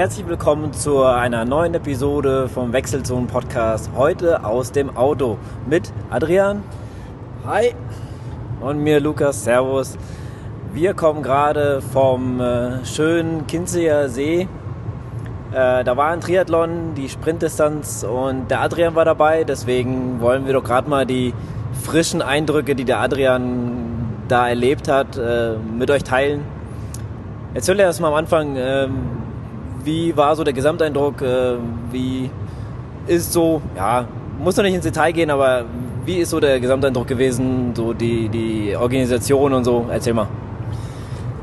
Herzlich willkommen zu einer neuen Episode vom Wechselzonen Podcast. Heute aus dem Auto mit Adrian. Hi. Und mir Lukas. Servus. Wir kommen gerade vom äh, schönen Kinzeer See. Äh, da war ein Triathlon, die Sprintdistanz und der Adrian war dabei. Deswegen wollen wir doch gerade mal die frischen Eindrücke, die der Adrian da erlebt hat, äh, mit euch teilen. Erzähl erst mal am Anfang, ähm, wie war so der Gesamteindruck? Äh, wie ist so, ja, muss noch nicht ins Detail gehen, aber wie ist so der Gesamteindruck gewesen, so die, die Organisation und so? Erzähl mal.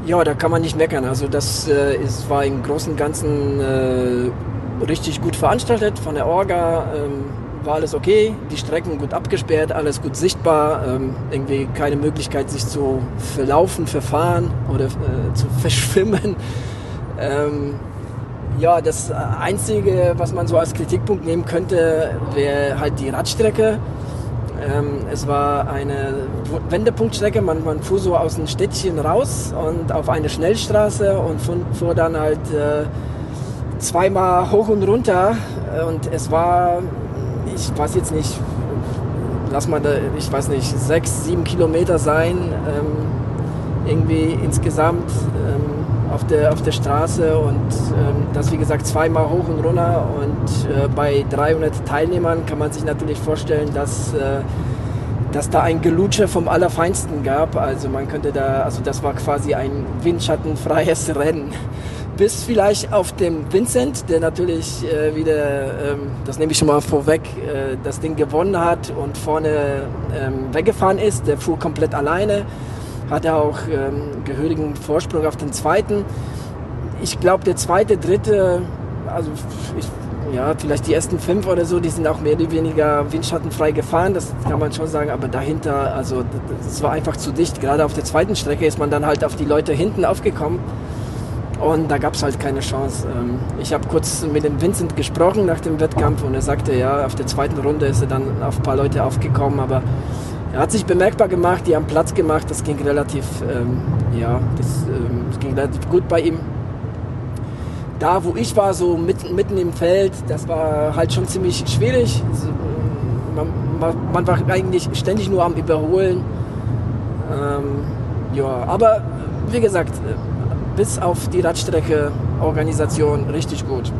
Ja, da kann man nicht meckern. Also das äh, ist, war im Großen und Ganzen äh, richtig gut veranstaltet von der Orga. Ähm, war alles okay, die Strecken gut abgesperrt, alles gut sichtbar, ähm, irgendwie keine Möglichkeit sich zu verlaufen, verfahren oder äh, zu verschwimmen. Ähm, ja, das Einzige, was man so als Kritikpunkt nehmen könnte, wäre halt die Radstrecke. Ähm, es war eine Wendepunktstrecke, man, man fuhr so aus dem Städtchen raus und auf eine Schnellstraße und fuhr dann halt äh, zweimal hoch und runter und es war, ich weiß jetzt nicht, lass mal, da, ich weiß nicht, sechs, sieben Kilometer sein, ähm, irgendwie insgesamt. Ähm, auf der, auf der Straße und ähm, das wie gesagt zweimal hoch und runter und äh, bei 300 Teilnehmern kann man sich natürlich vorstellen, dass, äh, dass da ein Gelutsche vom Allerfeinsten gab. Also man könnte da, also das war quasi ein windschattenfreies Rennen. Bis vielleicht auf dem Vincent, der natürlich äh, wieder, ähm, das nehme ich schon mal vorweg, äh, das Ding gewonnen hat und vorne ähm, weggefahren ist. Der fuhr komplett alleine hatte auch ähm, gehörigen Vorsprung auf den zweiten. Ich glaube, der zweite, dritte, also ich, ja, vielleicht die ersten fünf oder so, die sind auch mehr oder weniger windschattenfrei gefahren, das kann man schon sagen, aber dahinter, also das war einfach zu dicht. Gerade auf der zweiten Strecke ist man dann halt auf die Leute hinten aufgekommen und da gab es halt keine Chance. Ähm, ich habe kurz mit dem Vincent gesprochen nach dem Wettkampf und er sagte, ja, auf der zweiten Runde ist er dann auf ein paar Leute aufgekommen, aber er hat sich bemerkbar gemacht, die haben Platz gemacht, das ging relativ, ähm, ja, das, ähm, das, ging relativ gut bei ihm. Da, wo ich war, so mitten, mitten im Feld, das war halt schon ziemlich schwierig. Also, man, man, war eigentlich ständig nur am Überholen. Ähm, ja, aber wie gesagt, bis auf die Radstrecke Organisation richtig gut.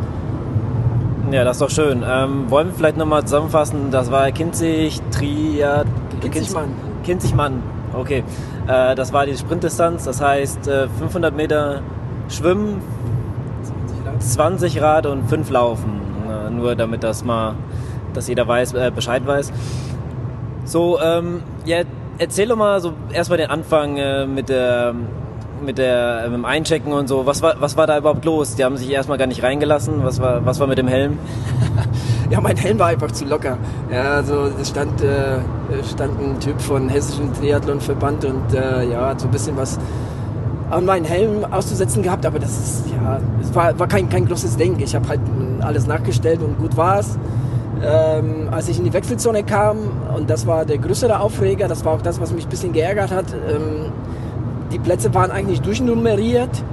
Ja, das ist doch schön. Ähm, wollen wir vielleicht nochmal zusammenfassen? Das war Kinzig, Triad, Kinzigmann. Kinzigmann, okay. Äh, das war die Sprintdistanz, das heißt äh, 500 Meter Schwimmen, 20 Rad und 5 Laufen. Äh, nur damit das mal, dass jeder weiß, äh, Bescheid weiß. So, ähm, ja, erzähl doch mal so erstmal den Anfang äh, mit der mit der mit dem Einchecken und so. Was war, was war da überhaupt los? Die haben sich erstmal gar nicht reingelassen. Was war, was war mit dem Helm? Ja, mein Helm war einfach zu locker. Ja, also es stand, äh, stand ein Typ von Hessischen Triathlonverband und äh, ja, hat so ein bisschen was an meinen Helm auszusetzen gehabt, aber das ist, ja, es war, war kein, kein großes Ding. Ich habe halt alles nachgestellt und gut war's. Ähm, als ich in die Wechselzone kam, und das war der größere Aufreger, das war auch das, was mich ein bisschen geärgert hat, ähm, die Plätze waren eigentlich durchnummeriert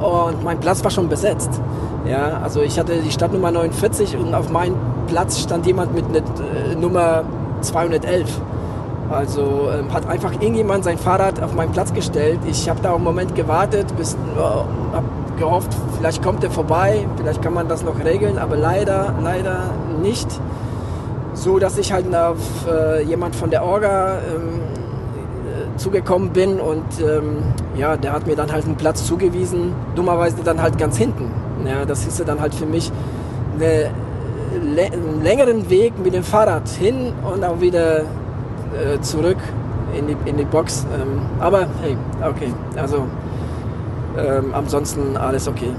und mein Platz war schon besetzt. Ja, also ich hatte die Stadtnummer 49 und auf meinem Platz stand jemand mit äh, Nummer 211. Also ähm, hat einfach irgendjemand sein Fahrrad auf meinen Platz gestellt. Ich habe da einen Moment gewartet, bis oh, habe gehofft, vielleicht kommt er vorbei, vielleicht kann man das noch regeln, aber leider, leider nicht. So dass ich halt auf äh, jemand von der Orga ähm, äh, zugekommen bin und ähm, ja, der hat mir dann halt einen Platz zugewiesen, dummerweise dann halt ganz hinten. Ja, das ja dann halt für mich eine, einen längeren Weg mit dem Fahrrad hin und auch wieder äh, zurück in die, in die Box. Ähm, aber hey, okay, also ähm, ansonsten alles okay.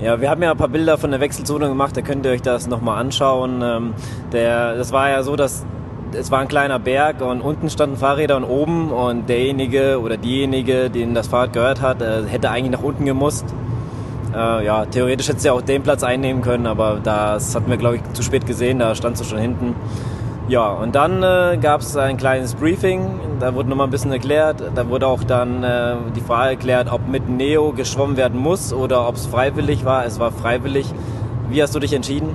Ja, wir haben ja ein paar Bilder von der Wechselzone gemacht, da könnt ihr euch das nochmal anschauen. Ähm, der, das war ja so, dass es war ein kleiner Berg und unten standen Fahrräder und oben und derjenige oder diejenige, denen das Fahrrad gehört hat, äh, hätte eigentlich nach unten gemusst. Äh, ja, theoretisch hätte sie auch den Platz einnehmen können, aber das hatten wir, glaube ich, zu spät gesehen, da stand sie schon hinten. Ja, und dann äh, gab es ein kleines Briefing, da wurde nochmal ein bisschen erklärt, da wurde auch dann äh, die Frage erklärt, ob mit Neo geschwommen werden muss oder ob es freiwillig war. Es war freiwillig. Wie hast du dich entschieden?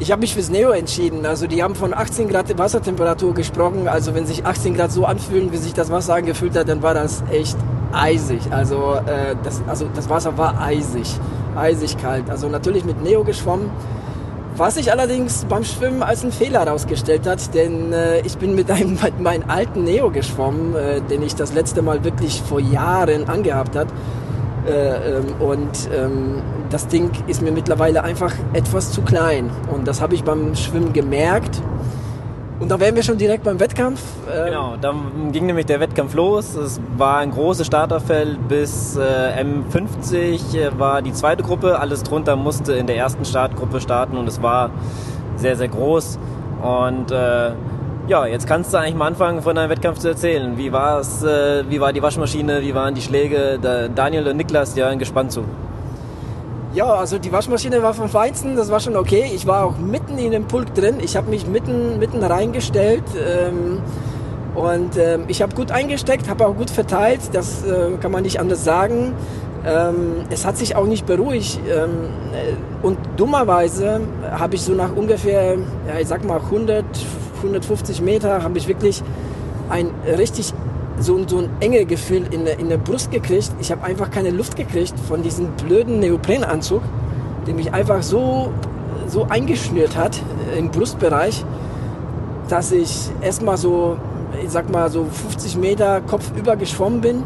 Ich habe mich fürs Neo entschieden. Also die haben von 18 Grad Wassertemperatur gesprochen. Also wenn sich 18 Grad so anfühlen, wie sich das Wasser angefühlt hat, dann war das echt eisig. Also, äh, das, also das Wasser war eisig, eisig kalt. Also natürlich mit Neo geschwommen. Was sich allerdings beim Schwimmen als ein Fehler herausgestellt hat, denn äh, ich bin mit einem mit meinem alten Neo geschwommen, äh, den ich das letzte Mal wirklich vor Jahren angehabt hat. Äh, ähm, und ähm, das Ding ist mir mittlerweile einfach etwas zu klein. Und das habe ich beim Schwimmen gemerkt. Und da wären wir schon direkt beim Wettkampf. Ähm, genau, dann ging nämlich der Wettkampf los. Es war ein großes Starterfeld bis äh, M50 äh, war die zweite Gruppe. Alles drunter musste in der ersten Startgruppe starten und es war sehr, sehr groß. Und äh, ja, jetzt kannst du eigentlich mal anfangen, von deinem Wettkampf zu erzählen. Wie war es, äh, wie war die Waschmaschine, wie waren die Schläge? Da Daniel und Niklas, waren gespannt zu. Ja, also die Waschmaschine war vom Feinsten, das war schon okay. Ich war auch mitten in dem Pulk drin. Ich habe mich mitten, mitten reingestellt. Ähm, und ähm, ich habe gut eingesteckt, habe auch gut verteilt, das äh, kann man nicht anders sagen. Ähm, es hat sich auch nicht beruhigt. Ähm, äh, und dummerweise habe ich so nach ungefähr, ja, ich sag mal 100, 150 Meter, habe ich wirklich ein richtig so, so ein enge Gefühl in der, in der Brust gekriegt. Ich habe einfach keine Luft gekriegt von diesem blöden Neoprenanzug, der mich einfach so, so eingeschnürt hat im Brustbereich, dass ich erstmal so, ich sag mal, so 50 Meter kopfüber geschwommen bin.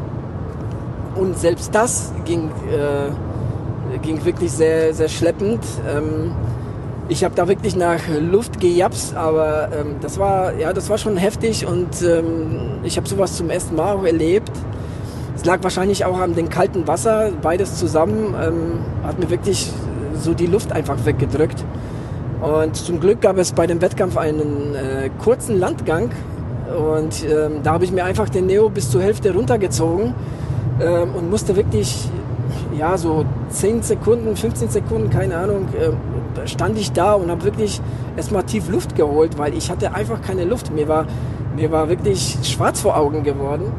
Und selbst das ging, äh, ging wirklich sehr, sehr schleppend. Ähm, ich habe da wirklich nach Luft gejapst, aber ähm, das war ja das war schon heftig und ähm, ich habe sowas zum ersten Mal auch erlebt. Es lag wahrscheinlich auch an dem kalten Wasser, beides zusammen ähm, hat mir wirklich so die Luft einfach weggedrückt. Und zum Glück gab es bei dem Wettkampf einen äh, kurzen Landgang und ähm, da habe ich mir einfach den Neo bis zur Hälfte runtergezogen ähm, und musste wirklich ja so 10 Sekunden, 15 Sekunden, keine Ahnung, äh, stand ich da und habe wirklich erstmal tief Luft geholt, weil ich hatte einfach keine Luft. Mir war, mir war wirklich schwarz vor Augen geworden.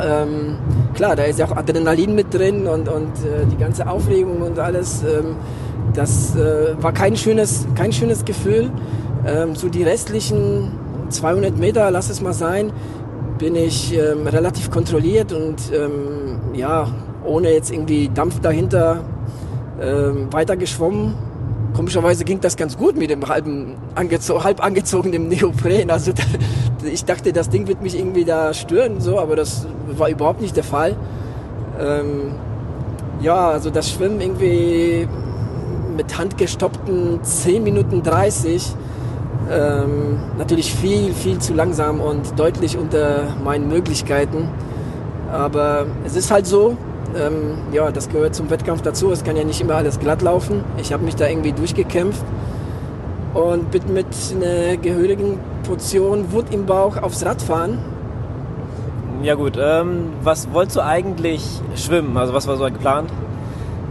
Ähm, klar, da ist ja auch Adrenalin mit drin und, und äh, die ganze Aufregung und alles. Ähm, das äh, war kein schönes, kein schönes Gefühl. Ähm, so die restlichen 200 Meter, lass es mal sein, bin ich ähm, relativ kontrolliert und ähm, ja, ohne jetzt irgendwie Dampf dahinter ähm, weiter geschwommen Komischerweise ging das ganz gut mit dem halben angezo halb angezogenen Neopren. Also da, ich dachte, das Ding wird mich irgendwie da stören, so, aber das war überhaupt nicht der Fall. Ähm, ja, also das Schwimmen irgendwie mit handgestoppten 10 Minuten 30. Ähm, natürlich viel, viel zu langsam und deutlich unter meinen Möglichkeiten. Aber es ist halt so, ähm, ja, das gehört zum Wettkampf dazu. Es kann ja nicht immer alles glatt laufen. Ich habe mich da irgendwie durchgekämpft und bin mit einer gehörigen Portion Wut im Bauch aufs Rad fahren. Ja gut, ähm, was wolltest du eigentlich schwimmen? Also was war so geplant?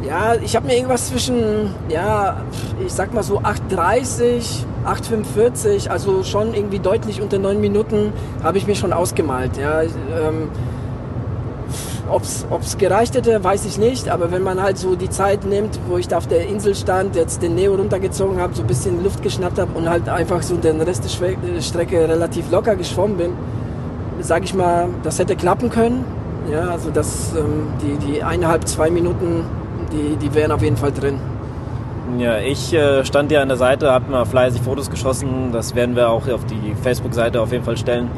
Ja, ich habe mir irgendwas zwischen, ja, ich sag mal so 8,30, 8,45, also schon irgendwie deutlich unter 9 Minuten habe ich mir schon ausgemalt. Ja, ähm, ob es gereicht hätte, weiß ich nicht. Aber wenn man halt so die Zeit nimmt, wo ich da auf der Insel stand, jetzt den Neo runtergezogen habe, so ein bisschen Luft geschnappt habe und halt einfach so den Rest der Strecke relativ locker geschwommen bin, sage ich mal, das hätte klappen können. Ja, also das, ähm, die, die eineinhalb, zwei Minuten, die, die wären auf jeden Fall drin. Ja, ich äh, stand ja an der Seite, habe mal fleißig Fotos geschossen. Das werden wir auch auf die Facebook-Seite auf jeden Fall stellen.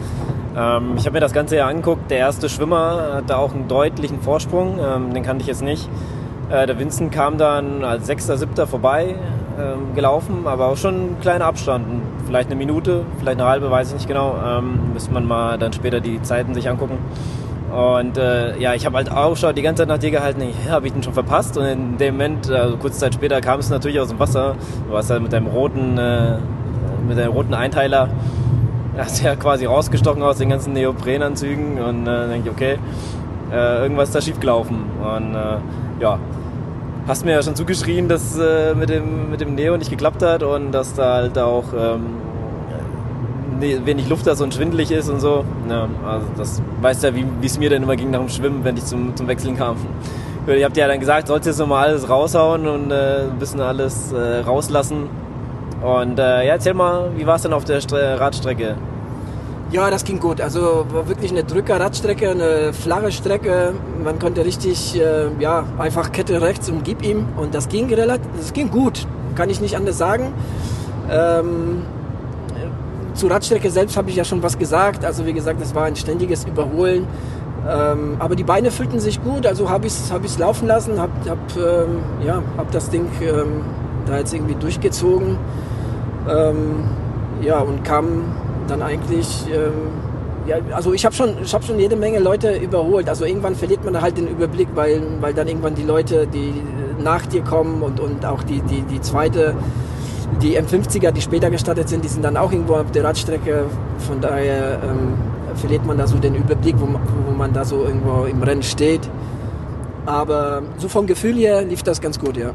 Ähm, ich habe mir das Ganze ja angeguckt. Der erste Schwimmer hatte auch einen deutlichen Vorsprung. Ähm, den kannte ich jetzt nicht. Äh, der Vincent kam dann als Sechster, Siebter vorbei ähm, gelaufen, aber auch schon ein kleiner Abstand. Vielleicht eine Minute, vielleicht eine halbe, weiß ich nicht genau. Ähm, müsste man mal dann später die Zeiten sich angucken. Und äh, ja, ich habe halt Ausschau die ganze Zeit nach dir gehalten. Ich habe ich den schon verpasst. Und in dem Moment, also kurze Zeit später, kam es natürlich aus dem Wasser. Du warst halt mit deinem roten, äh, mit deinem roten Einteiler er ist ja quasi rausgestochen aus den ganzen Neoprenanzügen und äh, denke ich, okay, äh, irgendwas ist da schiefgelaufen. Und äh, ja, hast mir ja schon zugeschrien, dass äh, mit, dem, mit dem Neo nicht geklappt hat und dass da halt auch ähm, wenig Luft da so und schwindelig ist und so. Ja, also das weißt ja, wie es mir dann immer ging nach dem Schwimmen, wenn ich zum, zum Wechseln kam. Ich hab dir ja dann gesagt, sollst jetzt nochmal alles raushauen und äh, ein bisschen alles äh, rauslassen. Und äh, ja, erzähl mal, wie war es denn auf der Stre Radstrecke? Ja, das ging gut. Also war wirklich eine Drücker-Radstrecke, eine flache Strecke. Man konnte richtig, äh, ja, einfach Kette rechts und gib ihm. Und das ging relativ, das ging gut. Kann ich nicht anders sagen. Ähm, zur Radstrecke selbst habe ich ja schon was gesagt. Also wie gesagt, es war ein ständiges Überholen. Ähm, aber die Beine fühlten sich gut, also habe ich es hab laufen lassen, habe hab, ähm, ja, hab das Ding ähm, da jetzt irgendwie durchgezogen. Ähm, ja, und kam dann eigentlich, ähm, ja, also ich habe schon, hab schon jede Menge Leute überholt. Also irgendwann verliert man halt den Überblick, weil, weil dann irgendwann die Leute, die nach dir kommen und, und auch die, die, die zweite, die M50er, die später gestartet sind, die sind dann auch irgendwo auf der Radstrecke. Von daher ähm, verliert man da so den Überblick, wo, wo man da so irgendwo im Rennen steht. Aber so vom Gefühl her lief das ganz gut, ja.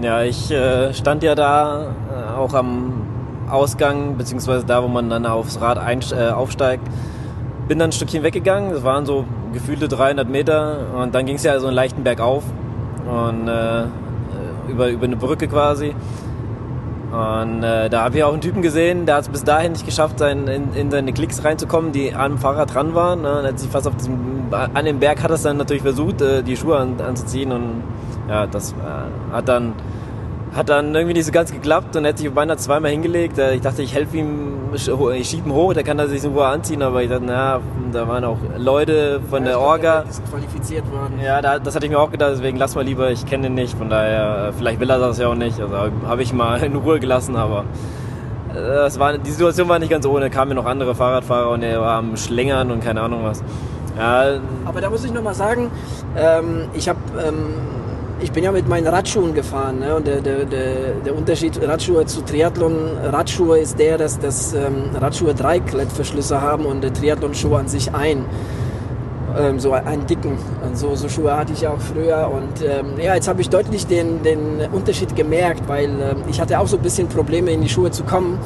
Ja, ich äh, stand ja da äh, auch am Ausgang, beziehungsweise da, wo man dann aufs Rad äh, aufsteigt. Bin dann ein Stückchen weggegangen, das waren so gefühlte 300 Meter und dann ging es ja so einen leichten Berg auf und äh, über, über eine Brücke quasi. Und äh, da habe ich auch einen Typen gesehen, der hat es bis dahin nicht geschafft, sein, in, in, seine Klicks reinzukommen, die am Fahrrad dran waren. Ne? hat sich fast auf diesem, an dem Berg hat es dann natürlich versucht, äh, die Schuhe an, anzuziehen und ja, das äh, hat dann hat dann irgendwie nicht so ganz geklappt und hätte sich beinahe zweimal hingelegt. Äh, ich dachte, ich helfe ihm, ich schiebe ihn hoch, der kann er sich in Ruhe anziehen, aber ich dachte, na, da waren auch Leute von ja, der Orga. disqualifiziert worden. Ja, da, das hatte ich mir auch gedacht, deswegen lass mal lieber, ich kenne ihn nicht, von daher, äh, vielleicht will er das ja auch nicht. Also habe ich mal in Ruhe gelassen, aber äh, das war, die Situation war nicht ganz ohne. Kamen noch andere Fahrradfahrer und er war am Schlängern und keine Ahnung was. Ja, aber da muss ich nochmal sagen, ähm, ich habe ähm, ich bin ja mit meinen Radschuhen gefahren. Ne? Und der, der, der, Unterschied Radschuhe zu Triathlon, Radschuhe ist der, dass das ähm, Radschuhe drei Klettverschlüsse haben und der Triathlon-Schuh an sich ein. Ähm, so einen dicken. Und so, so Schuhe hatte ich auch früher. Und ähm, ja, jetzt habe ich deutlich den, den Unterschied gemerkt, weil ähm, ich hatte auch so ein bisschen Probleme in die Schuhe zu kommen.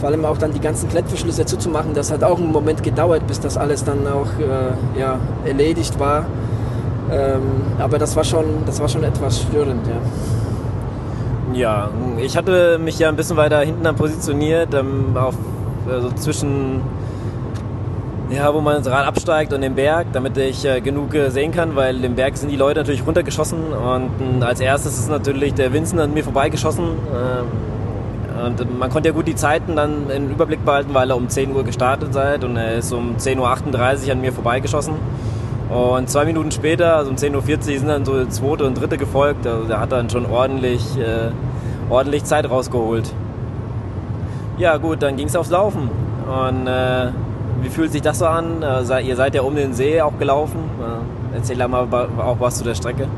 Vor allem auch dann die ganzen Klettverschlüsse zuzumachen. Das hat auch einen Moment gedauert, bis das alles dann auch äh, ja, erledigt war. Ähm, aber das war schon, das war schon etwas störend, ja. Ja, ich hatte mich ja ein bisschen weiter hinten dann positioniert, ähm, auf, also zwischen, ja, wo man das Rad absteigt und dem Berg, damit ich äh, genug äh, sehen kann, weil dem Berg sind die Leute natürlich runtergeschossen und äh, als erstes ist natürlich der Vincent an mir vorbeigeschossen. Ähm, und man konnte ja gut die Zeiten dann im Überblick behalten, weil er um 10 Uhr gestartet seid und er ist um 10.38 Uhr an mir vorbeigeschossen. Und zwei Minuten später, also um 10.40 Uhr, sind dann so zweite und dritte gefolgt. Also der hat dann schon ordentlich, äh, ordentlich Zeit rausgeholt. Ja gut, dann ging es aufs Laufen. Und äh, wie fühlt sich das so an? Äh, ihr seid ja um den See auch gelaufen. Äh, erzähl mal auch was zu der Strecke.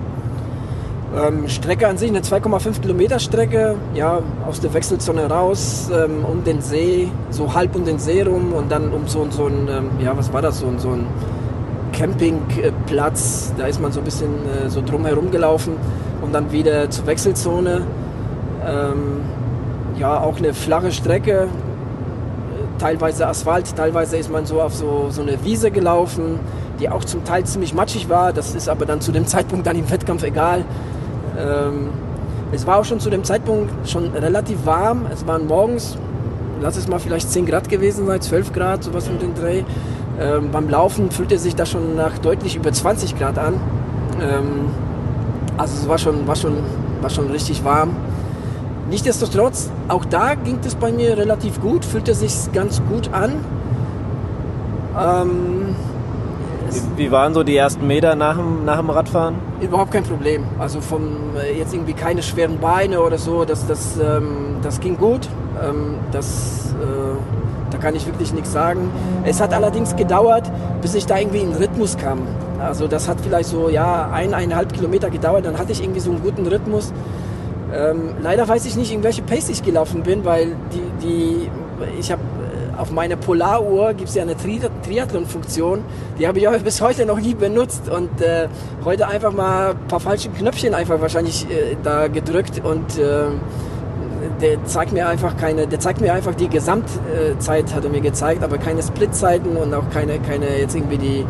Ähm, Strecke an sich eine 2,5 Kilometer Strecke, ja, aus der Wechselzone raus, ähm, um den See, so halb um den See rum und dann um so, so ein, ähm, ja, was war das, so, so ein Campingplatz. Da ist man so ein bisschen äh, so drumherum gelaufen und dann wieder zur Wechselzone. Ähm, ja, auch eine flache Strecke, teilweise Asphalt, teilweise ist man so auf so, so eine Wiese gelaufen, die auch zum Teil ziemlich matschig war. Das ist aber dann zu dem Zeitpunkt dann im Wettkampf egal. Ähm, es war auch schon zu dem Zeitpunkt schon relativ warm. Es waren morgens, lass es mal vielleicht 10 Grad gewesen sein, 12 Grad, sowas um den Dreh. Ähm, beim Laufen fühlte sich das schon nach deutlich über 20 Grad an. Ähm, also es war schon, war, schon, war schon richtig warm. Nichtsdestotrotz, auch da ging es bei mir relativ gut, fühlte sich ganz gut an. Ähm, wie, wie, waren so die ersten Meter nach dem, nach dem Radfahren? Überhaupt kein Problem. Also vom äh, jetzt irgendwie keine schweren Beine oder so, das, das, ähm, das ging gut. Ähm, das äh, da kann ich wirklich nichts sagen. Es hat allerdings gedauert, bis ich da irgendwie in den Rhythmus kam. Also das hat vielleicht so ja eineinhalb Kilometer gedauert, dann hatte ich irgendwie so einen guten Rhythmus. Ähm, leider weiß ich nicht, in welche Pace ich gelaufen bin, weil die, die ich habe äh, auf meiner Polaruhr gibt es ja eine Tri Triathlon-Funktion, die habe ich auch bis heute noch nie benutzt und äh, heute einfach mal ein paar falsche Knöpfchen einfach wahrscheinlich äh, da gedrückt und äh, der zeigt mir einfach keine, der zeigt mir einfach die Gesamtzeit, hat er mir gezeigt, aber keine Splitzeiten und auch keine, keine jetzt irgendwie die,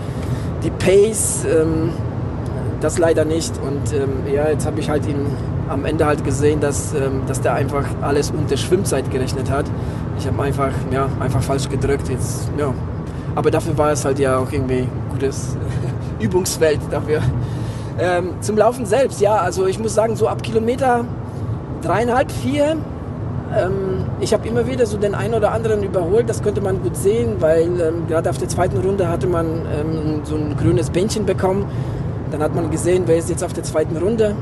die Pace, ähm, das leider nicht. Und ähm, ja, jetzt habe ich halt ihn am Ende halt gesehen, dass, ähm, dass der einfach alles unter Schwimmzeit gerechnet hat. Ich habe einfach, ja, einfach falsch gedrückt. Jetzt, ja. Aber dafür war es halt ja auch irgendwie gutes Übungsfeld dafür. Ähm, zum Laufen selbst, ja, also ich muss sagen, so ab Kilometer dreieinhalb, vier, ähm, ich habe immer wieder so den einen oder anderen überholt, das könnte man gut sehen, weil ähm, gerade auf der zweiten Runde hatte man ähm, so ein grünes Bändchen bekommen. Dann hat man gesehen, wer ist jetzt auf der zweiten Runde.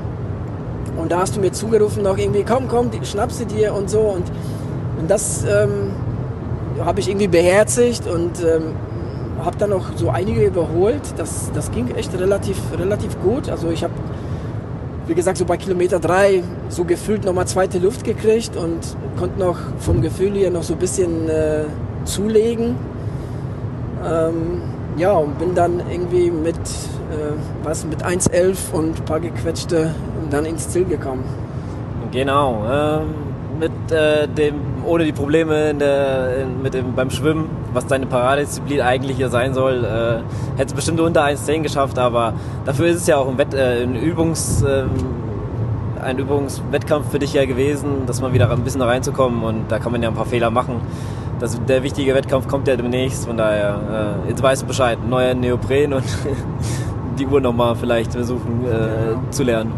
Und da hast du mir zugerufen noch irgendwie, komm, komm, schnapp sie dir und so. Und, und das ähm, habe ich irgendwie beherzigt und ähm, habe dann noch so einige überholt. Das, das ging echt relativ, relativ gut. Also ich habe, wie gesagt, so bei Kilometer drei so gefühlt nochmal zweite Luft gekriegt und konnte noch vom Gefühl hier noch so ein bisschen äh, zulegen. Ähm, ja, und bin dann irgendwie mit, äh, was, mit 1,11 und ein paar gequetschte dann ins Ziel gekommen. Genau. Ähm, mit äh, dem, ohne die Probleme der, in, mit dem, beim Schwimmen, was deine Paradedisziplin eigentlich hier sein soll, äh, hätte es bestimmt unter 1,10 geschafft, aber dafür ist es ja auch ein, Wett, äh, ein Übungs, ähm, ein Übungswettkampf für dich ja gewesen, dass man wieder ein bisschen reinzukommen und da kann man ja ein paar Fehler machen. Das, der wichtige Wettkampf kommt ja demnächst, von daher, äh, jetzt weißt du Bescheid, neuer Neopren und die Uhr nochmal vielleicht versuchen äh, ja. zu lernen.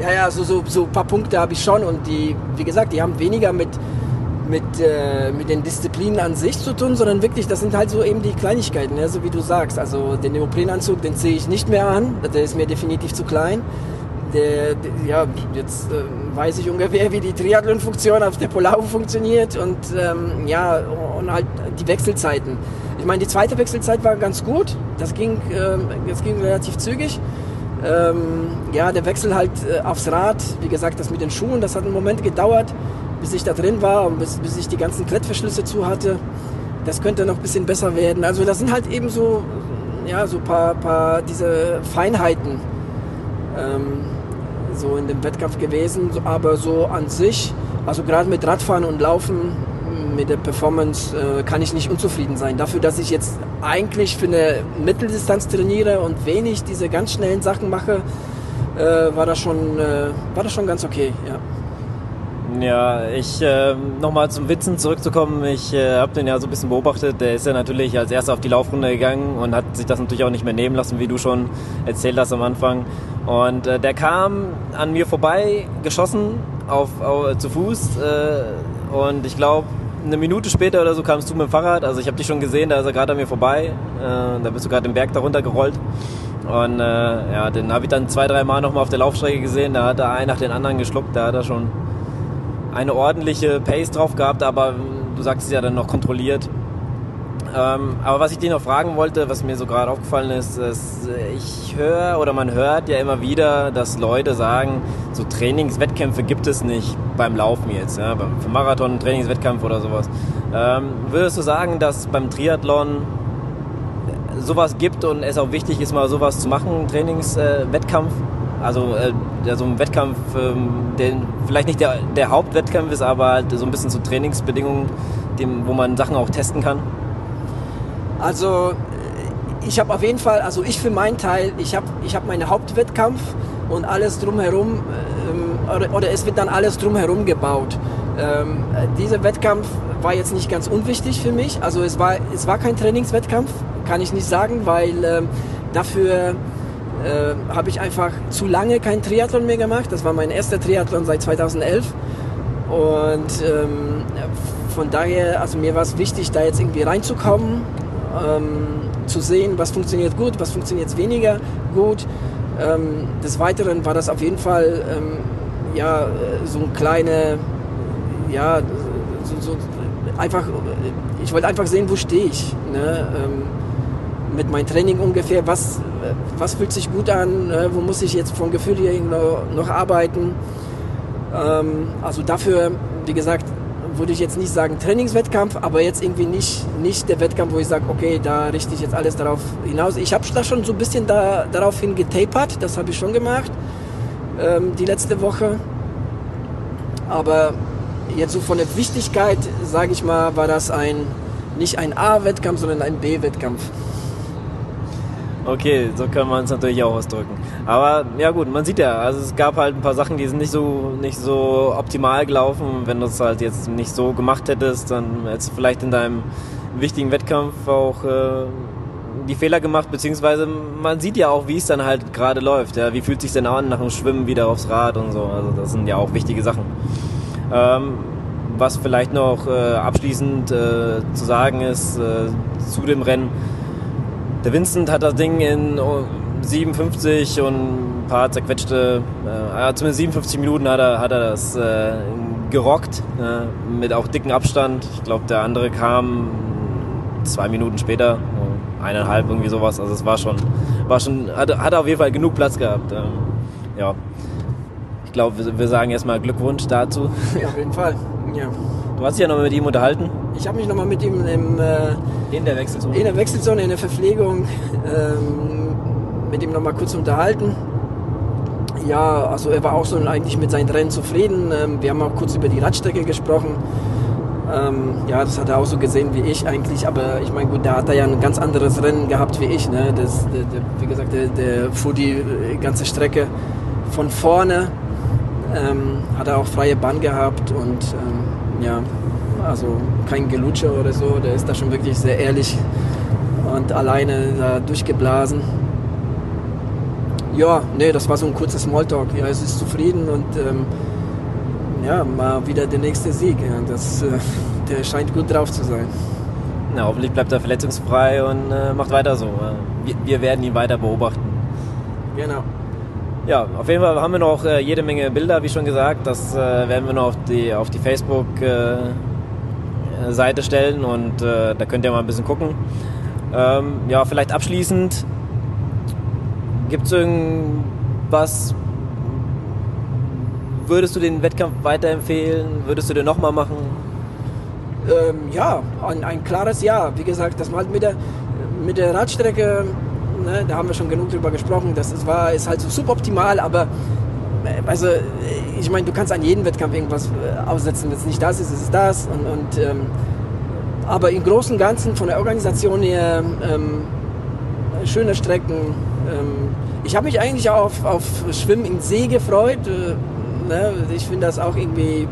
Ja, ja, so, so, so ein paar Punkte habe ich schon und die, wie gesagt, die haben weniger mit, mit, äh, mit den Disziplinen an sich zu tun, sondern wirklich, das sind halt so eben die Kleinigkeiten, ja, so wie du sagst. Also den Neoprenanzug, den ziehe ich nicht mehr an, der ist mir definitiv zu klein. Der, der ja, jetzt äh, weiß ich ungefähr, wie die Triathlon-Funktion auf der Polar funktioniert und ähm, ja, und halt die Wechselzeiten. Ich meine, die zweite Wechselzeit war ganz gut, das ging, äh, das ging relativ zügig. Ähm, ja, der Wechsel halt äh, aufs Rad, wie gesagt, das mit den Schuhen, das hat einen Moment gedauert, bis ich da drin war und bis, bis ich die ganzen Klettverschlüsse zu hatte. Das könnte noch ein bisschen besser werden. Also das sind halt eben so, ja, so paar, paar diese Feinheiten ähm, so in dem Wettkampf gewesen. Aber so an sich, also gerade mit Radfahren und Laufen, mit der Performance äh, kann ich nicht unzufrieden sein. Dafür, dass ich jetzt eigentlich für eine Mitteldistanz trainiere und wenig diese ganz schnellen Sachen mache, äh, war, das schon, äh, war das schon ganz okay. Ja. Ja, ich äh, nochmal zum Witzen zurückzukommen. Ich äh, habe den ja so ein bisschen beobachtet. Der ist ja natürlich als erster auf die Laufrunde gegangen und hat sich das natürlich auch nicht mehr nehmen lassen, wie du schon erzählt hast am Anfang. Und äh, der kam an mir vorbei, geschossen auf, auf zu Fuß. Äh, und ich glaube, eine Minute später oder so kamst du mit dem Fahrrad. Also ich habe dich schon gesehen, da ist er gerade an mir vorbei. Äh, da bist du gerade den Berg darunter gerollt. Und äh, ja, den habe ich dann zwei, drei Mal nochmal auf der Laufstrecke gesehen. Da hat er einen nach den anderen geschluckt. Da hat er schon eine ordentliche Pace drauf gehabt, aber du sagst es ja dann noch kontrolliert. Ähm, aber was ich dir noch fragen wollte, was mir so gerade aufgefallen ist, ist, ich höre oder man hört ja immer wieder, dass Leute sagen, so Trainingswettkämpfe gibt es nicht beim Laufen jetzt, ja, für Marathon, Trainingswettkampf oder sowas. Ähm, würdest du sagen, dass beim Triathlon sowas gibt und es auch wichtig ist, mal sowas zu machen, Trainingswettkampf? Äh, also äh, so ein Wettkampf, ähm, der vielleicht nicht der, der Hauptwettkampf ist, aber halt so ein bisschen zu Trainingsbedingungen, dem, wo man Sachen auch testen kann? Also ich habe auf jeden Fall, also ich für meinen Teil, ich habe ich hab meinen Hauptwettkampf und alles drumherum, ähm, oder, oder, es wird dann alles drumherum gebaut. Ähm, dieser Wettkampf war jetzt nicht ganz unwichtig für mich. Also es war, es war kein Trainingswettkampf, kann ich nicht sagen, weil ähm, dafür äh, habe ich einfach zu lange kein Triathlon mehr gemacht. Das war mein erster Triathlon seit 2011. Und ähm, von daher, also mir war es wichtig, da jetzt irgendwie reinzukommen ähm, zu sehen, was funktioniert gut, was funktioniert weniger gut. Ähm, des Weiteren war das auf jeden Fall ähm, ja, so ein kleine, ja, so, so einfach, ich wollte einfach sehen, wo stehe ich. Ne? Ähm, mit meinem Training ungefähr, was, was fühlt sich gut an, äh, wo muss ich jetzt vom Gefühl her noch, noch arbeiten. Ähm, also dafür, wie gesagt, würde ich jetzt nicht sagen Trainingswettkampf, aber jetzt irgendwie nicht, nicht der Wettkampf, wo ich sage, okay, da richte ich jetzt alles darauf hinaus. Ich habe da schon so ein bisschen da, daraufhin getapert, das habe ich schon gemacht, ähm, die letzte Woche. Aber jetzt so von der Wichtigkeit, sage ich mal, war das ein nicht ein A-Wettkampf, sondern ein B-Wettkampf. Okay, so kann man es natürlich auch ausdrücken. Aber ja gut, man sieht ja, also es gab halt ein paar Sachen, die sind nicht so nicht so optimal gelaufen. Wenn du es halt jetzt nicht so gemacht hättest, dann hättest du vielleicht in deinem wichtigen Wettkampf auch äh, die Fehler gemacht, beziehungsweise man sieht ja auch, wie es dann halt gerade läuft. Ja? Wie fühlt sich denn an nach dem Schwimmen wieder aufs Rad und so. Also das sind ja auch wichtige Sachen. Ähm, was vielleicht noch äh, abschließend äh, zu sagen ist äh, zu dem Rennen. Der Vincent hat das Ding in 57 und ein paar zerquetschte, äh, zumindest 57 Minuten hat er, hat er das äh, gerockt, mit auch dicken Abstand. Ich glaube, der andere kam zwei Minuten später, eineinhalb, irgendwie sowas. Also es war schon, war schon, hat, hat auf jeden Fall genug Platz gehabt. Ähm, ja. Ich glaube, wir, wir sagen erstmal Glückwunsch dazu. Ja, auf jeden Fall. Ja. Du hast dich ja noch mit ihm unterhalten? Ich habe mich noch mal mit ihm im, äh, in der Wechselzone. In der Wechselzone, in der Verpflegung ähm, mit ihm noch mal kurz unterhalten. Ja, also er war auch so eigentlich mit seinen Rennen zufrieden. Ähm, wir haben auch kurz über die Radstrecke gesprochen. Ähm, ja, das hat er auch so gesehen wie ich eigentlich, aber ich meine, gut, da hat er ja ein ganz anderes Rennen gehabt wie ich. Ne? Das, der, der, wie gesagt, der, der fuhr die äh, ganze Strecke von vorne ähm, hat er auch freie Bahn gehabt und ähm, ja, also kein Gelutscher oder so. Der ist da schon wirklich sehr ehrlich und alleine da durchgeblasen. Ja, nee, das war so ein kurzes Smalltalk. Ja, es ist zufrieden und ähm, ja, mal wieder der nächste Sieg. Ja, das, äh, der scheint gut drauf zu sein. Na, hoffentlich bleibt er verletzungsfrei und äh, macht weiter so. Wir, wir werden ihn weiter beobachten. Genau. Ja, auf jeden Fall haben wir noch äh, jede Menge Bilder, wie schon gesagt. Das äh, werden wir noch auf die, auf die Facebook-Seite äh, stellen und äh, da könnt ihr mal ein bisschen gucken. Ähm, ja, vielleicht abschließend, gibt es irgendwas, würdest du den Wettkampf weiterempfehlen? Würdest du den nochmal machen? Ähm, ja, ein, ein, klares Ja. Wie gesagt, das mal mit der, mit der Radstrecke Ne? Da haben wir schon genug drüber gesprochen. Das ist, war, ist halt so suboptimal, aber also ich meine, du kannst an jedem Wettkampf irgendwas äh, aussetzen. Wenn es nicht das ist, ist es das. Und, und ähm, aber im Großen und Ganzen von der Organisation her ähm, schöne Strecken. Ähm, ich habe mich eigentlich auch auf, auf Schwimmen im See gefreut. Äh, ne? Ich finde das auch irgendwie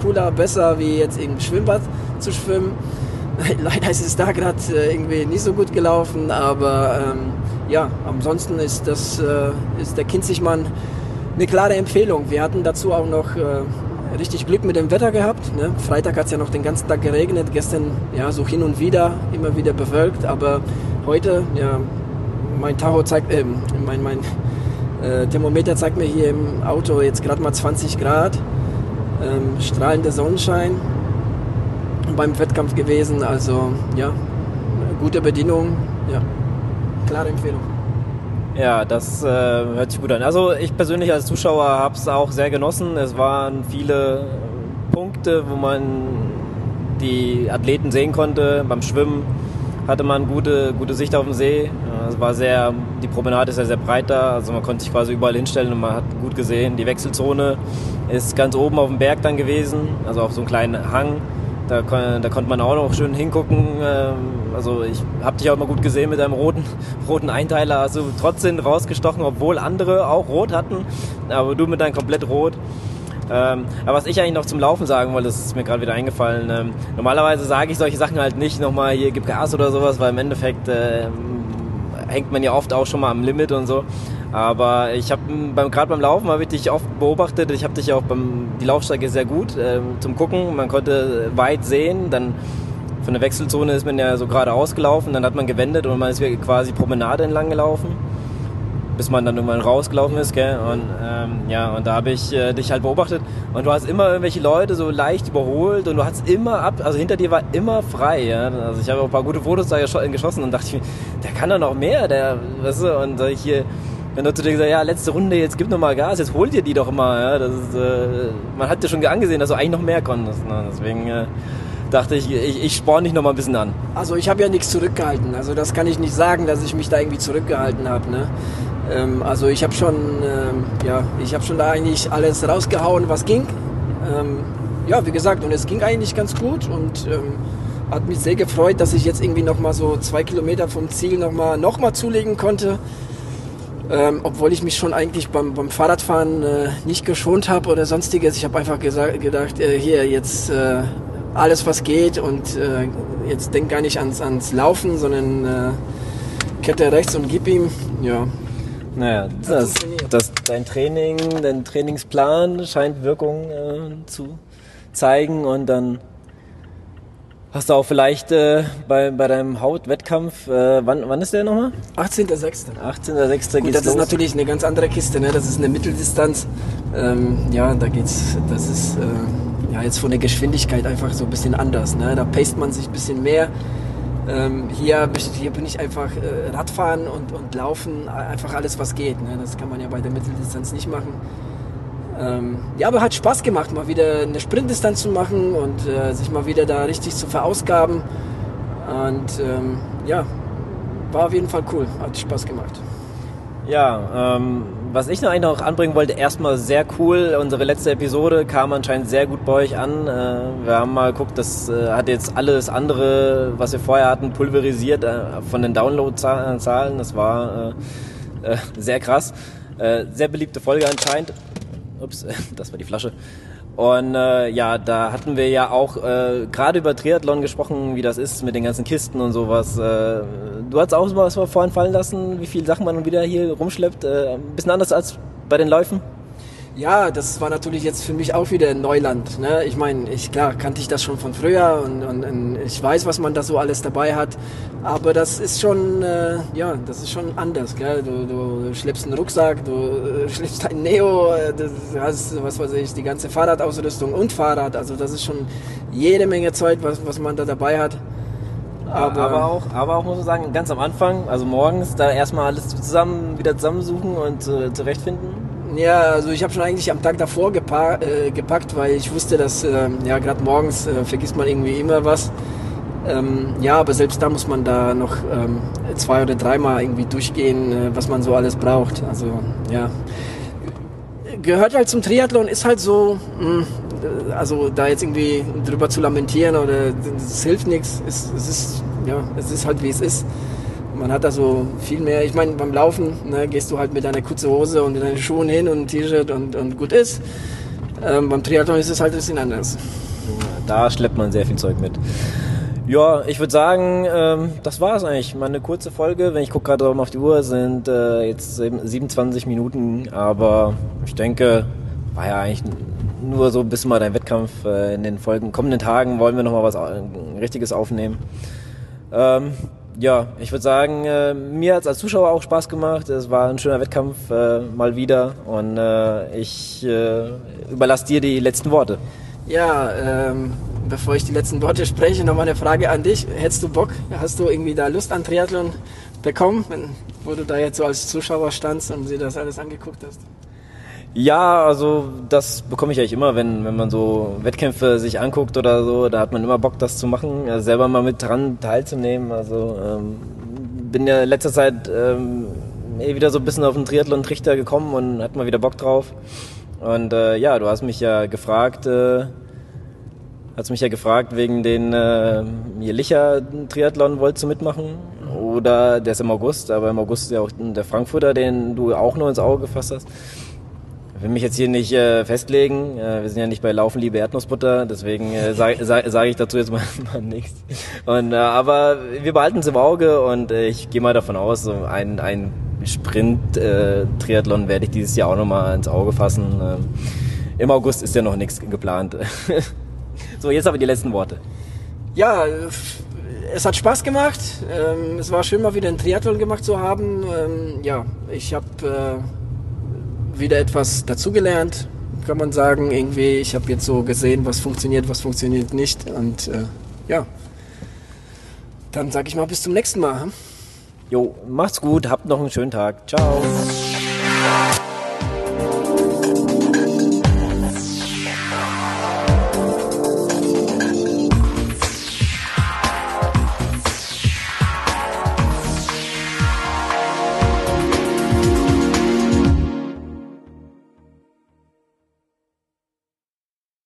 cooler, besser, wie jetzt im Schwimmbad zu schwimmen. Leider ist es da gerade äh, irgendwie nicht so gut gelaufen, aber ähm, ja, ansonsten ist, das, äh, ist der Kinzigmann eine klare Empfehlung. Wir hatten dazu auch noch äh, richtig Glück mit dem Wetter gehabt. Ne? Freitag hat es ja noch den ganzen Tag geregnet, gestern ja so hin und wieder, immer wieder bewölkt, aber heute, ja, mein Tacho zeigt, äh, mein, mein äh, Thermometer zeigt mir hier im Auto jetzt gerade mal 20 Grad, ähm, strahlender Sonnenschein beim Wettkampf gewesen, also ja, gute Bedienung, ja klare Empfehlung. Ja, das äh, hört sich gut an. Also ich persönlich als Zuschauer habe es auch sehr genossen. Es waren viele Punkte, wo man die Athleten sehen konnte. Beim Schwimmen hatte man gute, gute Sicht auf den See. Es war sehr, die Promenade ist ja sehr breit da, also man konnte sich quasi überall hinstellen und man hat gut gesehen. Die Wechselzone ist ganz oben auf dem Berg dann gewesen, also auf so einem kleinen Hang. Da, da konnte man auch noch schön hingucken. Ähm, also ich habe dich auch mal gut gesehen mit deinem roten, roten Einteiler. Also trotzdem rausgestochen, obwohl andere auch rot hatten. Aber du mit deinem komplett rot. Ähm, aber was ich eigentlich noch zum Laufen sagen wollte, das ist mir gerade wieder eingefallen. Ähm, normalerweise sage ich solche Sachen halt nicht nochmal, hier gib Gas oder sowas, weil im Endeffekt äh, hängt man ja oft auch schon mal am Limit und so. Aber ich habe beim, gerade beim Laufen habe ich dich oft beobachtet. Ich habe dich auch beim die Laufstrecke sehr gut äh, zum Gucken. Man konnte weit sehen. Dann von der Wechselzone ist man ja so geradeaus gelaufen. Dann hat man gewendet und man ist quasi Promenade entlang gelaufen, bis man dann irgendwann rausgelaufen ist. Gell? Und ähm, ja, und da habe ich äh, dich halt beobachtet. Und du hast immer irgendwelche Leute so leicht überholt und du hast immer ab, also hinter dir war immer frei. Ja? Also ich habe auch ein paar gute Fotos da geschossen und dachte ich mir, der kann doch noch mehr, der, weißt du, und ich hier wenn du zu dir gesagt ja, letzte Runde, jetzt gib noch mal Gas, jetzt hol dir die doch mal. Ja? Das ist, äh, man hat dir schon angesehen, dass du eigentlich noch mehr konntest. Ne? Deswegen äh, dachte ich, ich, ich sporne dich noch mal ein bisschen an. Also ich habe ja nichts zurückgehalten. Also das kann ich nicht sagen, dass ich mich da irgendwie zurückgehalten habe. Ne? Ähm, also ich habe schon, ähm, ja, ich habe schon da eigentlich alles rausgehauen, was ging. Ähm, ja, wie gesagt, und es ging eigentlich ganz gut und ähm, hat mich sehr gefreut, dass ich jetzt irgendwie nochmal so zwei Kilometer vom Ziel nochmal noch mal zulegen konnte. Ähm, obwohl ich mich schon eigentlich beim, beim Fahrradfahren äh, nicht geschont habe oder sonstiges. Ich habe einfach gesagt, gedacht, äh, hier jetzt äh, alles was geht und äh, jetzt denk gar nicht ans, ans Laufen, sondern äh, Kette rechts und gib ihm. Ja. Naja, das, das, dein Training, dein Trainingsplan scheint Wirkung äh, zu zeigen und dann Hast du auch vielleicht äh, bei, bei deinem Hautwettkampf, äh, wann, wann ist der nochmal? 18.06. 18.06. Gut, das los. ist natürlich eine ganz andere Kiste, ne? das ist eine Mitteldistanz. Ähm, ja, da geht's, das ist äh, ja, jetzt von der Geschwindigkeit einfach so ein bisschen anders. Ne? Da paced man sich ein bisschen mehr. Ähm, hier, hier bin ich einfach äh, Radfahren und, und Laufen, einfach alles was geht. Ne? Das kann man ja bei der Mitteldistanz nicht machen. Ähm, ja, aber hat Spaß gemacht, mal wieder eine Sprintdistanz zu machen und äh, sich mal wieder da richtig zu verausgaben. Und ähm, ja, war auf jeden Fall cool, hat Spaß gemacht. Ja, ähm, was ich noch eigentlich noch anbringen wollte, erstmal sehr cool. Unsere letzte Episode kam anscheinend sehr gut bei euch an. Äh, wir haben mal geguckt, das äh, hat jetzt alles andere, was wir vorher hatten, pulverisiert äh, von den Download-Zahlen. Das war sehr krass. Sehr beliebte Folge anscheinend. Ups, das war die Flasche. Und äh, ja, da hatten wir ja auch äh, gerade über Triathlon gesprochen, wie das ist mit den ganzen Kisten und sowas. Äh, du hast auch was vorhin fallen lassen, wie viele Sachen man wieder hier rumschleppt. Äh, ein bisschen anders als bei den Läufen? Ja, das war natürlich jetzt für mich auch wieder Neuland. Ne? Ich meine, ich klar kannte ich das schon von früher und, und, und, ich weiß, was man da so alles dabei hat. Aber das ist schon, äh, ja, das ist schon anders. Gell? Du, du schleppst einen Rucksack, du äh, schleppst ein Neo, äh, du hast, was weiß ich, die ganze Fahrradausrüstung und Fahrrad. Also das ist schon jede Menge Zeug, was, was man da dabei hat. Aber, aber, auch, aber auch muss man sagen, ganz am Anfang, also morgens, da erstmal alles zusammen wieder zusammensuchen und äh, zurechtfinden. Ja, also ich habe schon eigentlich am Tag davor gepa äh, gepackt, weil ich wusste, dass äh, ja gerade morgens äh, vergisst man irgendwie immer was. Ähm, ja, aber selbst da muss man da noch ähm, zwei oder dreimal irgendwie durchgehen, äh, was man so alles braucht. Also ja, gehört halt zum Triathlon, ist halt so. Mh, hm, also da jetzt irgendwie drüber zu lamentieren oder das hilft nichts. Es, es ist ja, es ist halt wie es ist. Man hat da so viel mehr. Ich meine, beim Laufen ne, gehst du halt mit deiner kurzen Hose und deinen Schuhen hin und T-Shirt und, und gut ist. Ähm, beim Triathlon ist es halt ein bisschen anders. Da schleppt man sehr viel Zeug mit. Ja, ich würde sagen, ähm, das war es eigentlich. Mal eine kurze Folge. Wenn ich gucke gerade auf die Uhr, sind äh, jetzt 27 Minuten. Aber ich denke, war ja eigentlich nur so ein bisschen mal dein Wettkampf. Äh, in den folgenden kommenden Tagen wollen wir nochmal was äh, Richtiges aufnehmen. Ähm, ja, ich würde sagen, äh, mir hat es als Zuschauer auch Spaß gemacht. Es war ein schöner Wettkampf äh, mal wieder und äh, ich äh, überlasse dir die letzten Worte. Ja, ähm, bevor ich die letzten Worte spreche, noch mal eine Frage an dich. Hättest du Bock? Hast du irgendwie da Lust an Triathlon bekommen, wenn, wo du da jetzt so als Zuschauer standst und dir das alles angeguckt hast? Ja, also das bekomme ich eigentlich immer, wenn, wenn man so Wettkämpfe sich anguckt oder so, da hat man immer Bock, das zu machen, also selber mal mit dran teilzunehmen. Also ähm, bin ja in letzter Zeit ähm, eh wieder so ein bisschen auf den Triathlon-Trichter gekommen und hat mal wieder Bock drauf. Und äh, ja, du hast mich ja gefragt, äh, hast mich ja gefragt wegen den äh, Licher Triathlon wolltest du mitmachen oder der ist im August, aber im August ist ja auch der Frankfurter, den du auch nur ins Auge gefasst hast. Will mich jetzt hier nicht äh, festlegen. Äh, wir sind ja nicht bei Laufen, liebe Erdnussbutter, deswegen äh, sage sag, sag ich dazu jetzt mal, mal nichts. Und, äh, aber wir behalten es im Auge und äh, ich gehe mal davon aus, so ein, ein Sprint-Triathlon äh, werde ich dieses Jahr auch nochmal ins Auge fassen. Ähm, Im August ist ja noch nichts geplant. so, jetzt aber die letzten Worte. Ja, es hat Spaß gemacht. Ähm, es war schön, mal wieder einen Triathlon gemacht zu haben. Ähm, ja, ich habe äh, wieder etwas dazugelernt, kann man sagen. Irgendwie, ich habe jetzt so gesehen, was funktioniert, was funktioniert nicht. Und äh, ja, dann sage ich mal bis zum nächsten Mal. Jo, macht's gut, habt noch einen schönen Tag. Ciao.